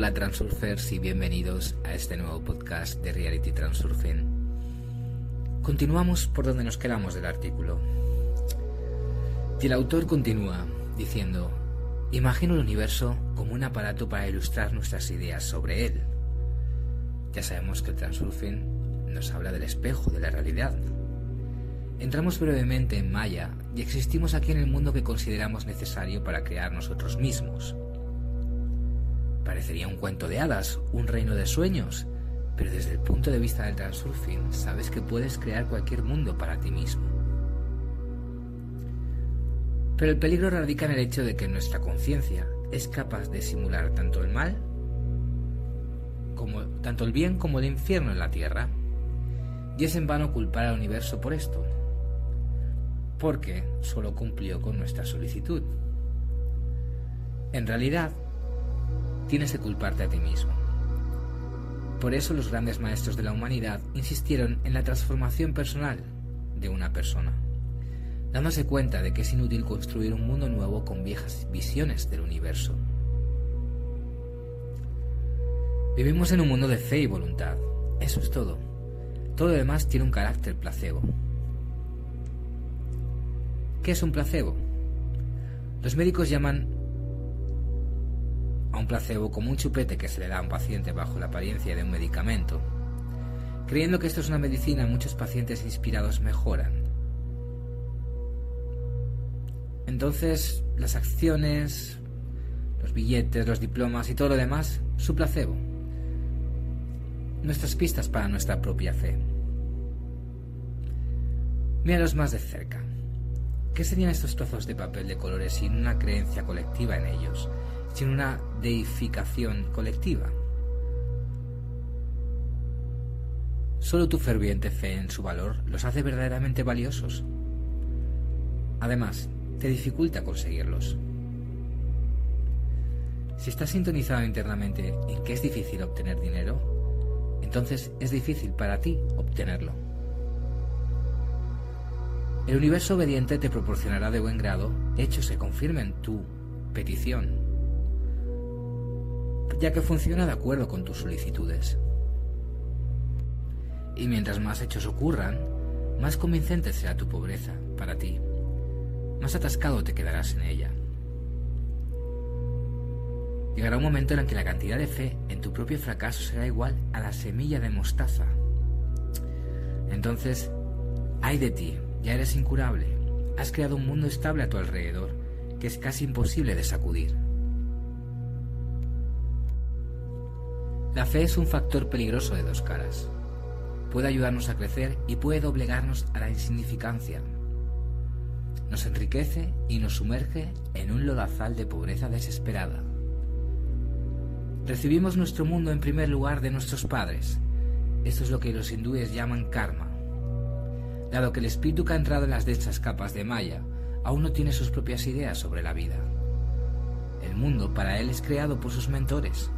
Hola, Transurfers y bienvenidos a este nuevo podcast de Reality Transurfing. Continuamos por donde nos quedamos del artículo. Y el autor continúa diciendo, imagino el universo como un aparato para ilustrar nuestras ideas sobre él. Ya sabemos que el Transurfing nos habla del espejo de la realidad. Entramos brevemente en Maya y existimos aquí en el mundo que consideramos necesario para crear nosotros mismos Parecería un cuento de hadas, un reino de sueños, pero desde el punto de vista del transurfing sabes que puedes crear cualquier mundo para ti mismo. Pero el peligro radica en el hecho de que nuestra conciencia es capaz de simular tanto el mal como tanto el bien como el infierno en la tierra. Y es en vano culpar al universo por esto, porque solo cumplió con nuestra solicitud. En realidad, tienes que culparte a ti mismo. Por eso los grandes maestros de la humanidad insistieron en la transformación personal de una persona, dándose cuenta de que es inútil construir un mundo nuevo con viejas visiones del universo. Vivimos en un mundo de fe y voluntad, eso es todo. Todo lo demás tiene un carácter placebo. ¿Qué es un placebo? Los médicos llaman a un placebo como un chupete que se le da a un paciente bajo la apariencia de un medicamento. Creyendo que esto es una medicina, muchos pacientes inspirados mejoran. Entonces, las acciones, los billetes, los diplomas y todo lo demás, su placebo. Nuestras pistas para nuestra propia fe. Míralos más de cerca. ¿Qué serían estos trozos de papel de colores sin una creencia colectiva en ellos? Sin una deificación colectiva. Solo tu ferviente fe en su valor los hace verdaderamente valiosos. Además, te dificulta conseguirlos. Si estás sintonizado internamente en que es difícil obtener dinero, entonces es difícil para ti obtenerlo. El universo obediente te proporcionará de buen grado hechos que confirmen tu petición ya que funciona de acuerdo con tus solicitudes. Y mientras más hechos ocurran, más convincente será tu pobreza para ti, más atascado te quedarás en ella. Llegará un momento en el que la cantidad de fe en tu propio fracaso será igual a la semilla de mostaza. Entonces, ay de ti, ya eres incurable. Has creado un mundo estable a tu alrededor que es casi imposible de sacudir. La fe es un factor peligroso de dos caras. Puede ayudarnos a crecer y puede doblegarnos a la insignificancia. Nos enriquece y nos sumerge en un lodazal de pobreza desesperada. Recibimos nuestro mundo en primer lugar de nuestros padres. Esto es lo que los hindúes llaman karma. Dado que el espíritu que ha entrado en las densas capas de Maya aún no tiene sus propias ideas sobre la vida. El mundo para él es creado por sus mentores,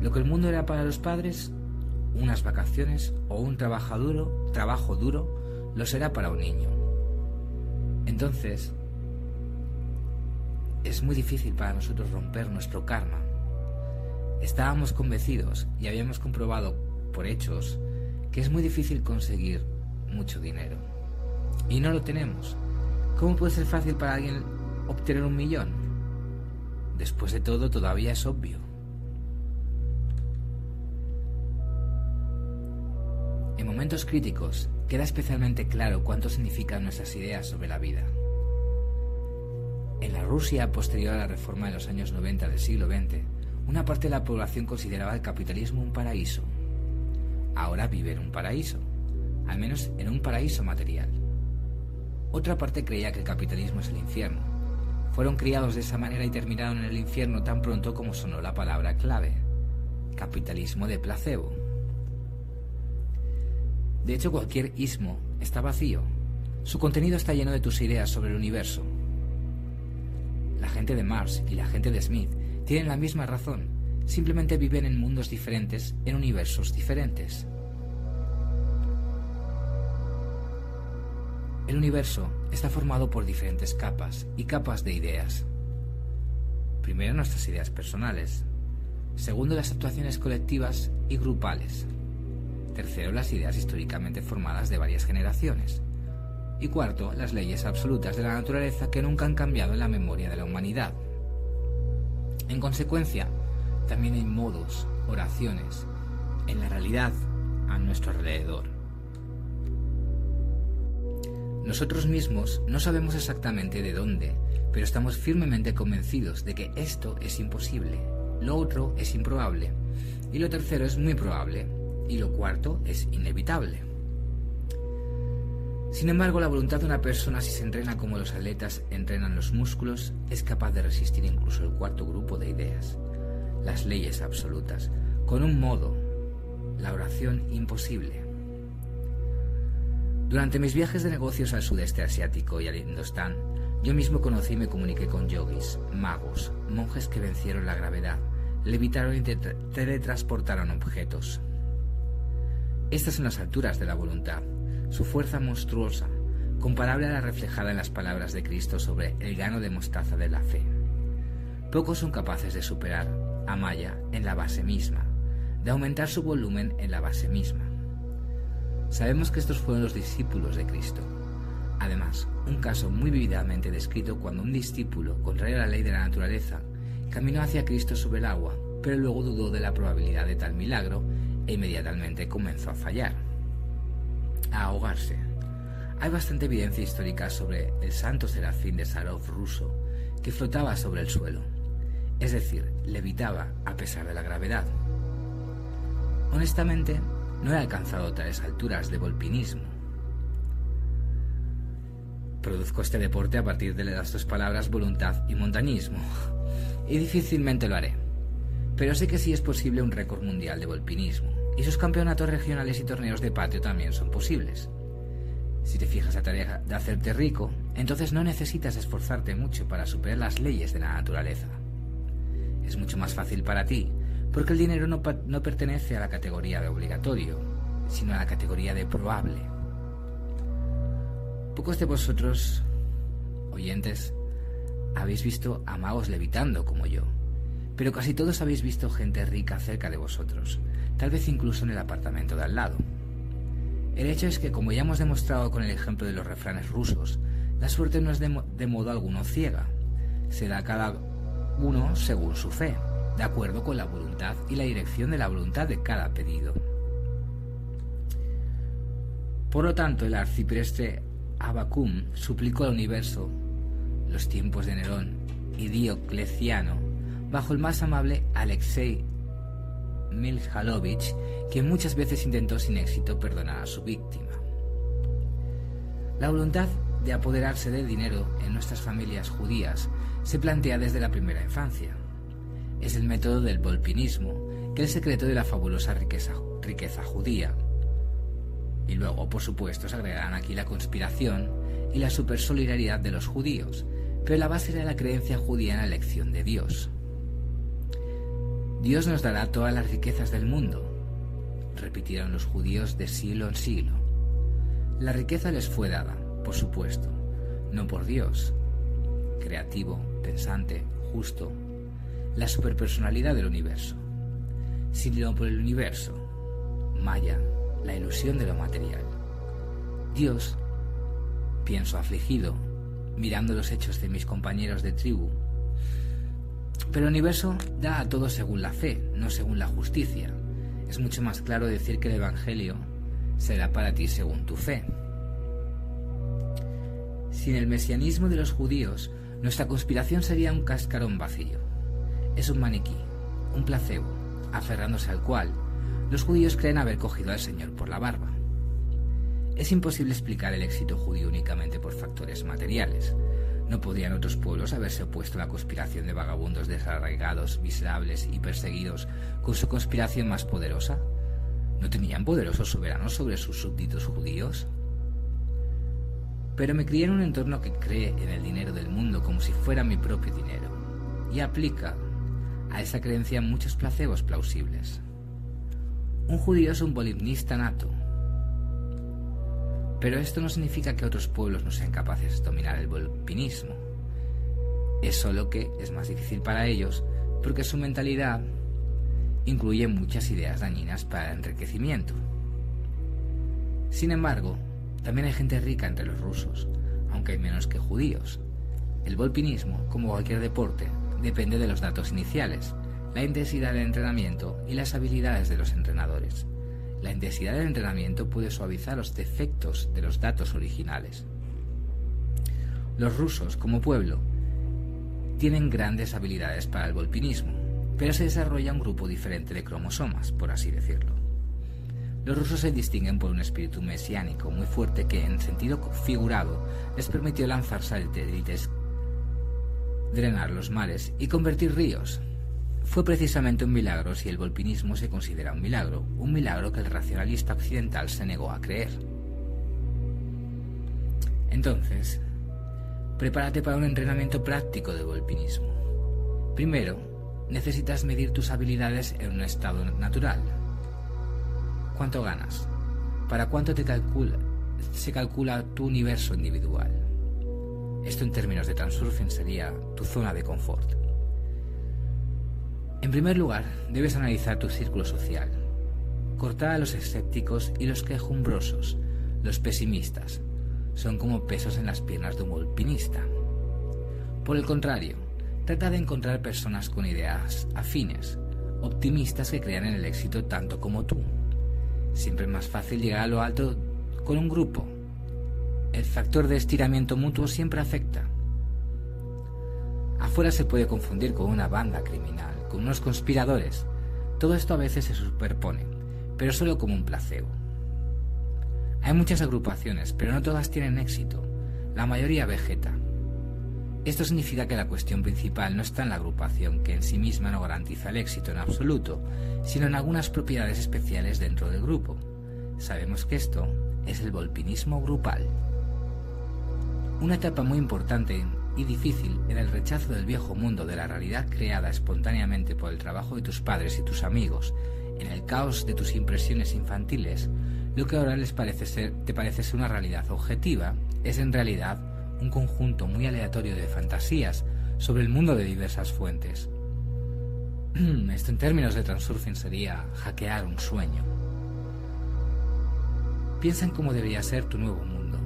lo que el mundo era para los padres, unas vacaciones o un trabajo duro, trabajo duro, lo será para un niño. Entonces, es muy difícil para nosotros romper nuestro karma. Estábamos convencidos y habíamos comprobado por hechos que es muy difícil conseguir mucho dinero. Y no lo tenemos. ¿Cómo puede ser fácil para alguien obtener un millón? Después de todo, todavía es obvio. Momentos críticos queda especialmente claro cuánto significan nuestras ideas sobre la vida. En la Rusia posterior a la reforma de los años 90 del siglo XX, una parte de la población consideraba el capitalismo un paraíso. Ahora vive en un paraíso, al menos en un paraíso material. Otra parte creía que el capitalismo es el infierno. Fueron criados de esa manera y terminaron en el infierno tan pronto como sonó la palabra clave, capitalismo de placebo. De hecho, cualquier ismo está vacío. Su contenido está lleno de tus ideas sobre el universo. La gente de Mars y la gente de Smith tienen la misma razón. Simplemente viven en mundos diferentes, en universos diferentes. El universo está formado por diferentes capas y capas de ideas. Primero nuestras ideas personales, Segundo, las actuaciones colectivas y grupales. Tercero, las ideas históricamente formadas de varias generaciones. Y cuarto, las leyes absolutas de la naturaleza que nunca han cambiado en la memoria de la humanidad. En consecuencia, también hay modos, oraciones, en la realidad a nuestro alrededor. Nosotros mismos no sabemos exactamente de dónde, pero estamos firmemente convencidos de que esto es imposible, lo otro es improbable, y lo tercero es muy probable, y lo cuarto es inevitable. Sin embargo, la voluntad de una persona, si se entrena como los atletas entrenan los músculos, es capaz de resistir incluso el cuarto grupo de ideas, las leyes absolutas, con un modo, la oración imposible. Durante mis viajes de negocios al sudeste asiático y al Indostán, yo mismo conocí y me comuniqué con yogis, magos, monjes que vencieron la gravedad, levitaron y teletransportaron objetos. Estas son las alturas de la voluntad, su fuerza monstruosa, comparable a la reflejada en las palabras de Cristo sobre el gano de mostaza de la fe. Pocos son capaces de superar a Maya en la base misma, de aumentar su volumen en la base misma. Sabemos que estos fueron los discípulos de Cristo. Además, un caso muy vividamente descrito cuando un discípulo, contrario a la ley de la naturaleza, caminó hacia Cristo sobre el agua, pero luego dudó de la probabilidad de tal milagro e inmediatamente comenzó a fallar, a ahogarse. Hay bastante evidencia histórica sobre el santo serafín de Sarov ruso que flotaba sobre el suelo, es decir, levitaba a pesar de la gravedad. Honestamente, no he alcanzado tales alturas de volpinismo. Produzco este deporte a partir de las dos palabras voluntad y montañismo, y difícilmente lo haré. Pero sé que sí es posible un récord mundial de volpinismo, y sus campeonatos regionales y torneos de patio también son posibles. Si te fijas a tarea de hacerte rico, entonces no necesitas esforzarte mucho para superar las leyes de la naturaleza. Es mucho más fácil para ti porque el dinero no, pertenece a la categoría de obligatorio, sino a la categoría de probable. Pocos de vosotros, oyentes, habéis visto a magos levitando como yo, pero casi todos habéis visto gente rica cerca de vosotros, tal vez incluso en el apartamento de al lado. El hecho es que, como ya hemos demostrado con el ejemplo de los refranes rusos, la suerte no es de, modo alguno ciega, se da a cada uno según su fe de acuerdo con la voluntad y la dirección de la voluntad de cada pedido. Por lo tanto, el arcipreste Abacum suplicó al universo, los tiempos de Nerón y Diocleciano, bajo el más amable Alexei Milhalovich, que muchas veces intentó sin éxito perdonar a su víctima. La voluntad de apoderarse del dinero en nuestras familias judías se plantea desde la primera infancia es el método del volpinismo, que es el secreto de la fabulosa riqueza, riqueza judía. Y luego, por supuesto, se agregarán aquí la conspiración y la supersolidaridad de los judíos, pero la base era la creencia judía en la elección de Dios. Dios nos dará todas las riquezas del mundo, repitieron los judíos de siglo en siglo. La riqueza les fue dada, por supuesto, no por Dios, creativo, pensante, justo, la superpersonalidad del universo, sino por el universo, Maya, la ilusión de lo material. Dios, pienso afligido, mirando los hechos de mis compañeros de tribu, pero el universo da a todos según la fe, no según la justicia. Es mucho más claro decir que el Evangelio será para ti según tu fe. Sin el mesianismo de los judíos, nuestra conspiración sería un cascarón vacío es un maniquí, un placebo, aferrándose al cual los judíos creen haber cogido al Señor por la barba. Es imposible explicar el éxito judío únicamente por factores materiales. ¿No podrían otros pueblos haberse opuesto a la conspiración de vagabundos desarraigados, miserables y perseguidos con su conspiración más poderosa? ¿No tenían poderosos soberanos sobre sus súbditos judíos? Pero me crié en un entorno que cree en el dinero del mundo como si fuera mi propio dinero y aplica a esa creencia muchos placebos plausibles. Un judío es un bolimnista nato. Pero esto no significa que otros pueblos no sean capaces de dominar el volpinismo. Es solo que es más difícil para ellos porque su mentalidad incluye muchas ideas dañinas para el enriquecimiento. Sin embargo, también hay gente rica entre los rusos, aunque hay menos que judíos. El volpinismo, como cualquier deporte, depende de los datos iniciales, la intensidad del entrenamiento y las habilidades de los entrenadores. La intensidad del entrenamiento puede suavizar los defectos de los datos originales. Los rusos, como pueblo, tienen grandes habilidades para el volpinismo, pero se desarrolla un grupo diferente de cromosomas, por así decirlo. Los rusos se distinguen por un espíritu mesiánico muy fuerte que, en sentido figurado, les permitió lanzar satélites, drenar los mares y convertir ríos. Fue precisamente un milagro si el volpinismo se considera un milagro, un milagro que el racionalista occidental se negó a creer. Entonces, prepárate para un entrenamiento práctico de volpinismo. Primero, necesitas medir tus habilidades en un estado natural. ¿Cuánto ganas? ¿Para cuánto te calcula, se calcula tu universo individual? Esto en términos de transurfing sería tu zona de confort. En primer lugar, debes analizar tu círculo social. Cortar a los escépticos y los quejumbrosos, los pesimistas. Son como pesos en las piernas de un alpinista. Por el contrario, Trata de encontrar personas con ideas afines, optimistas que crean en el éxito tanto como tú. Siempre es más fácil llegar a lo alto con un grupo. El factor de estiramiento mutuo siempre afecta. Afuera se puede confundir con una banda criminal, con unos conspiradores. Todo esto a veces se superpone, pero solo como un placebo. Hay muchas agrupaciones, pero no todas tienen éxito. La mayoría vegeta. Esto significa que la cuestión principal no está en la agrupación, que en sí misma no garantiza el éxito en absoluto, sino en algunas propiedades especiales dentro del grupo. Sabemos que esto es el volpinismo grupal. Una etapa muy importante y difícil era el rechazo del viejo mundo de la realidad creada espontáneamente por el trabajo de tus padres y tus amigos, en el caos de tus impresiones infantiles, lo que ahora les parece ser, te parece ser una realidad objetiva, es en realidad un conjunto muy aleatorio de fantasías sobre el mundo de diversas fuentes. Esto en términos de transurfing sería hackear un sueño. Piensa en cómo debería ser tu nuevo mundo.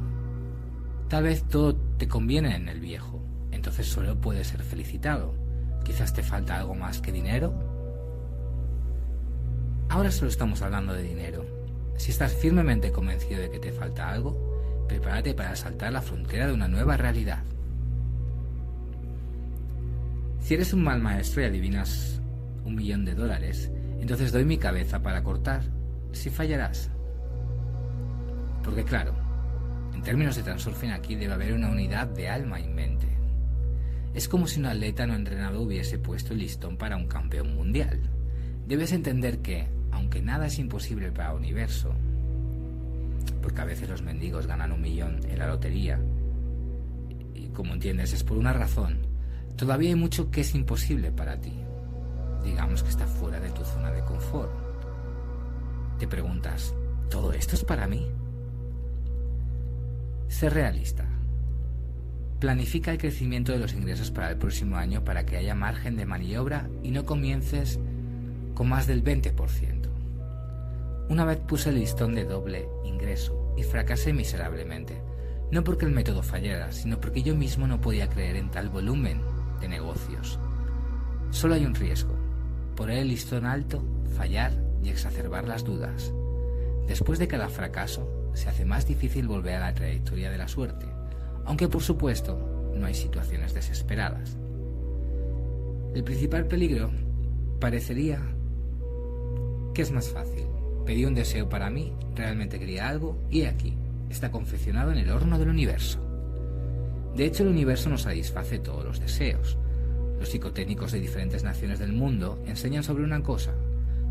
Tal vez todo te conviene en el viejo, entonces solo puedes ser felicitado. Quizás te falta algo más que dinero. Ahora solo estamos hablando de dinero. Si estás firmemente convencido de que te falta algo, prepárate para saltar la frontera de una nueva realidad. Si eres un mal maestro y adivinas un millón de dólares, entonces doy mi cabeza para cortar si fallarás. Porque claro, en términos de transurfing aquí debe haber una unidad de alma y mente. Es como si un atleta no entrenado hubiese puesto el listón para un campeón mundial. Debes entender que, aunque nada es imposible para el universo, porque a veces los mendigos ganan un millón en la lotería. Y como entiendes, es por una razón. Todavía hay mucho que es imposible para ti. Digamos que está fuera de tu zona de confort. Te preguntas, ¿todo esto es para mí? Sé realista. Planifica el crecimiento de los ingresos para el próximo año para que haya margen de maniobra y no comiences con más del 20%. Una vez puse el listón de doble ingreso y fracasé miserablemente, no porque el método fallara, sino porque yo mismo no podía creer en tal volumen de negocios. Solo hay un riesgo, poner el listón alto, fallar y exacerbar las dudas. Después de cada fracaso, se hace más difícil volver a la trayectoria de la suerte, aunque por supuesto no hay situaciones desesperadas. El principal peligro parecería que es más fácil Pedí un deseo para mí, realmente quería algo, y aquí, está confeccionado en el horno del universo. De hecho, el universo nos satisface todos los deseos. Los psicotécnicos de diferentes naciones del mundo enseñan sobre una cosa,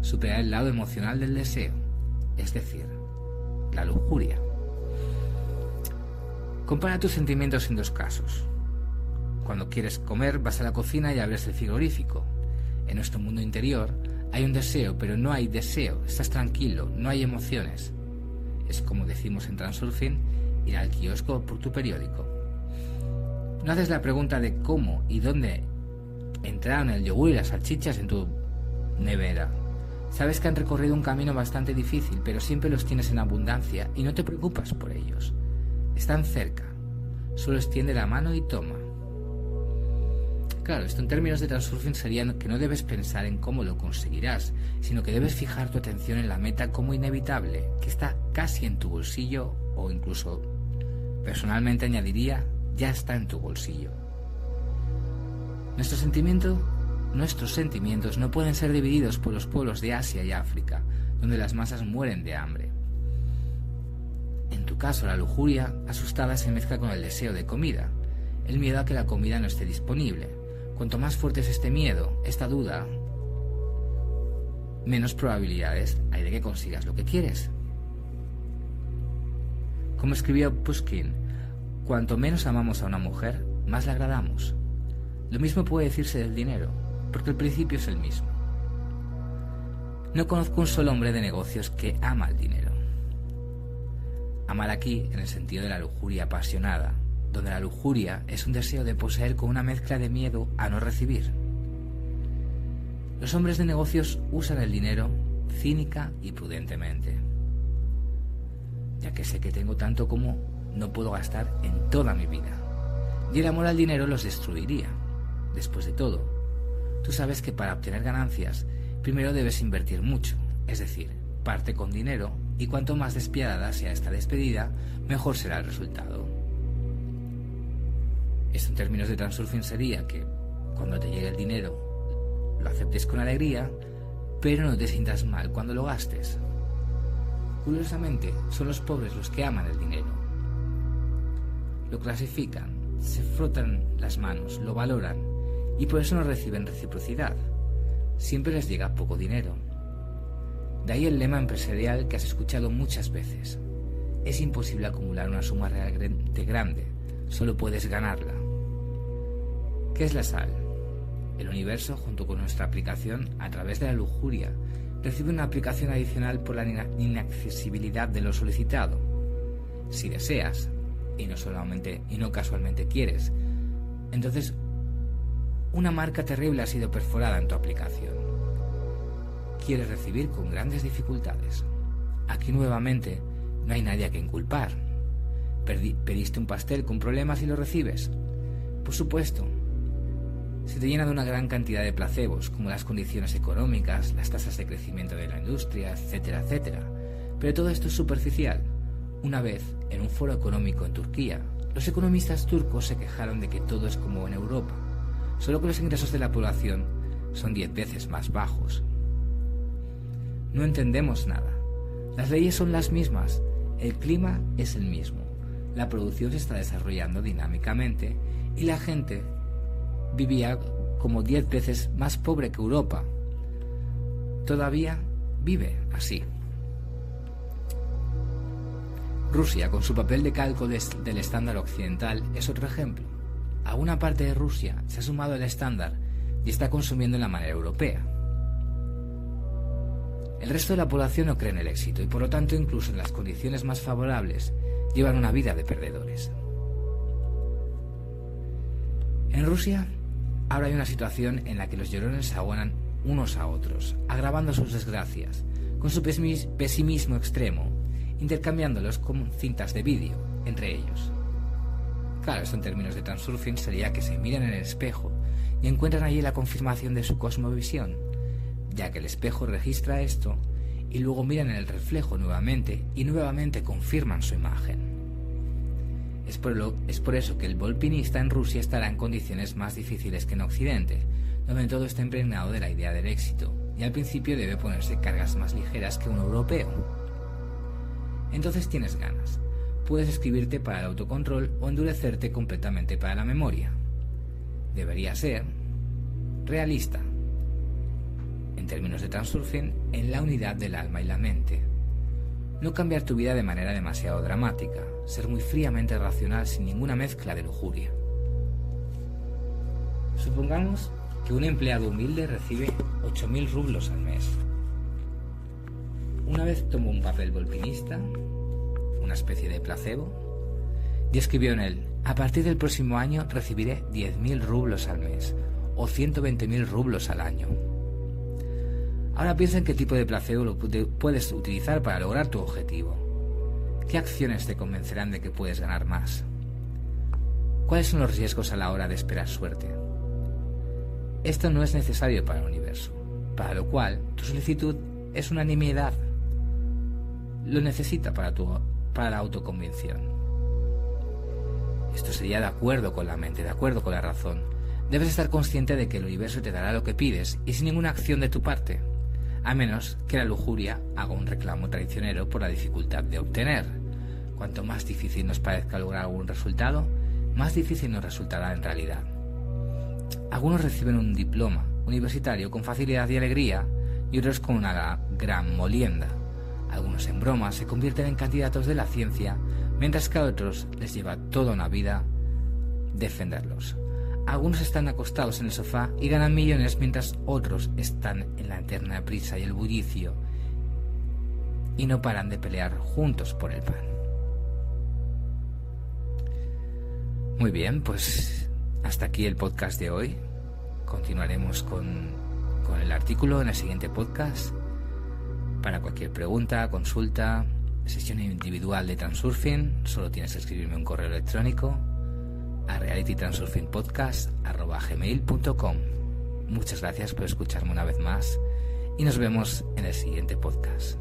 superar el lado emocional del deseo, es decir, la lujuria. Compara tus sentimientos en dos casos. Cuando quieres comer vas a la cocina y abres el frigorífico. En nuestro mundo interior hay un deseo, pero no hay deseo. Estás tranquilo, no hay emociones. Es como decimos en Transurfing, ir al kiosco por tu periódico. No haces la pregunta de cómo y dónde entraron el yogur y las salchichas en tu nevera. Sabes que han recorrido un camino bastante difícil, pero siempre los tienes en abundancia y no te preocupas por ellos. Están cerca. Solo extiende la mano y toma. Claro, esto en términos de transurfing sería que no debes pensar en cómo lo conseguirás, sino que debes fijar tu atención en la meta como inevitable, que está casi en tu bolsillo o incluso, personalmente añadiría, ya está en tu bolsillo. Nuestro sentimiento Nuestros sentimientos no pueden ser divididos por los pueblos de Asia y África, donde las masas mueren de hambre. Caso, la lujuria asustada se mezcla con el deseo de comida, el miedo a que la comida no esté disponible. Cuanto más fuerte es este miedo, esta duda, menos probabilidades hay de que consigas lo que quieres. Como escribió Pushkin, cuanto menos amamos a una mujer, más la agradamos. Lo mismo puede decirse del dinero porque el principio es el mismo. No conozco un solo hombre de negocios que ama el dinero. Amar aquí en el sentido de la lujuria apasionada, donde la lujuria es un deseo de poseer con una mezcla de miedo a no recibir. Los hombres de negocios usan el dinero cínica y prudentemente, ya que sé que tengo tanto como no puedo gastar en toda mi vida, y el amor al dinero los destruiría. Después de todo, Tú sabes que para obtener ganancias, primero debes invertir mucho, es decir, parte con dinero y cuanto más despiadada sea esta despedida, mejor será el resultado. Esto en términos de transurfing sería que cuando te llegue el dinero, lo aceptes con alegría, pero no te sientas mal cuando lo gastes. Curiosamente, son los pobres los que aman el dinero. Lo clasifican, se frotan las manos, lo valoran y por eso no reciben reciprocidad. Siempre les llega poco dinero. De ahí el lema empresarial que has escuchado muchas veces. Es imposible acumular una suma realmente grande, solo puedes ganarla. ¿Qué es la sal? El universo, junto con nuestra aplicación, a través de la lujuria, recibe una aplicación adicional por la inaccesibilidad de lo solicitado. Si deseas, y no solamente y no casualmente quieres, entonces una marca terrible ha sido perforada en tu aplicación. Quieres recibir con grandes dificultades. Aquí nuevamente no hay nadie a quien culpar. pediste un pastel con problemas y lo recibes. Por supuesto, se te llena de una gran cantidad de placebos, como las condiciones económicas, las tasas de crecimiento de la industria, etcétera, etcétera. Pero todo esto es superficial. Una vez, en un foro económico en Turquía, los economistas turcos se quejaron de que todo es como en Europa solo que los ingresos de la población son diez veces más bajos. No entendemos nada. Las leyes son las mismas, el clima es el mismo, la producción se está desarrollando dinámicamente y la gente vivía como diez veces más pobre que Europa. Todavía vive así. Rusia, con su papel de cálculo del estándar occidental, es otro ejemplo a una parte de Rusia se ha sumado el estándar y está consumiendo en la manera europea. El resto de la población no cree en el éxito y por lo tanto incluso en las condiciones más favorables llevan una vida de perdedores. En Rusia ahora hay una situación en la que los llorones se aguanan unos a otros, agravando sus desgracias, con su pesimismo extremo, intercambiándolos con cintas de vídeo entre ellos. Claro, esto en términos de transurfing sería que se miran en el espejo y encuentran allí la confirmación de su cosmovisión, ya que el espejo registra esto y luego miran en el reflejo nuevamente y nuevamente confirman su imagen. Es por, lo, es por eso que el volpinista en Rusia estará en condiciones más difíciles que en Occidente, donde todo está impregnado de la idea del éxito, y al principio debe ponerse cargas más ligeras que un europeo. Entonces tienes ganas, puedes escribirte para el autocontrol o endurecerte completamente para la memoria. Debería ser realista, en términos de transurfing, en la unidad del alma y la mente. No cambiar tu vida de manera demasiado dramática, ser muy fríamente racional sin ninguna mezcla de lujuria. Supongamos que un empleado humilde recibe 8.000 rublos al mes. Una vez tomó un papel volpinista, una especie de placebo, y escribió en él, a partir del próximo año recibiré 10.000 rublos al mes o 120.000 rublos al año. Ahora piensa en qué tipo de placebo puedes utilizar para lograr tu objetivo. ¿Qué acciones te convencerán de que puedes ganar más? ¿Cuáles son los riesgos a la hora de esperar suerte? Esto no es necesario para el universo, para lo cual tu solicitud es una nimiedad. Lo necesita para, tu, para la autoconvención. Esto sería de acuerdo con la mente, de acuerdo con la razón. Debes estar consciente de que el universo te dará lo que pides y sin ninguna acción de tu parte, a menos que la lujuria haga un reclamo traicionero por la dificultad de obtener. Cuanto más difícil nos parezca lograr algún resultado, más difícil nos resultará en realidad. Algunos reciben un diploma universitario con facilidad y alegría y otros con una gran molienda. Algunos en broma se convierten en candidatos de la ciencia, mientras que a otros les lleva toda una vida defenderlos. Algunos están acostados en el sofá y ganan millones mientras otros están en la eterna prisa y el bullicio y no paran de pelear juntos por el pan. Muy bien, pues hasta aquí el podcast de hoy. Continuaremos con, con el artículo en el siguiente podcast. Para cualquier pregunta, consulta, sesión individual de Transurfing, solo tienes que escribirme un correo electrónico a realitytransurfingpodcast.gmail.com Muchas gracias por escucharme una vez más y nos vemos en el siguiente podcast.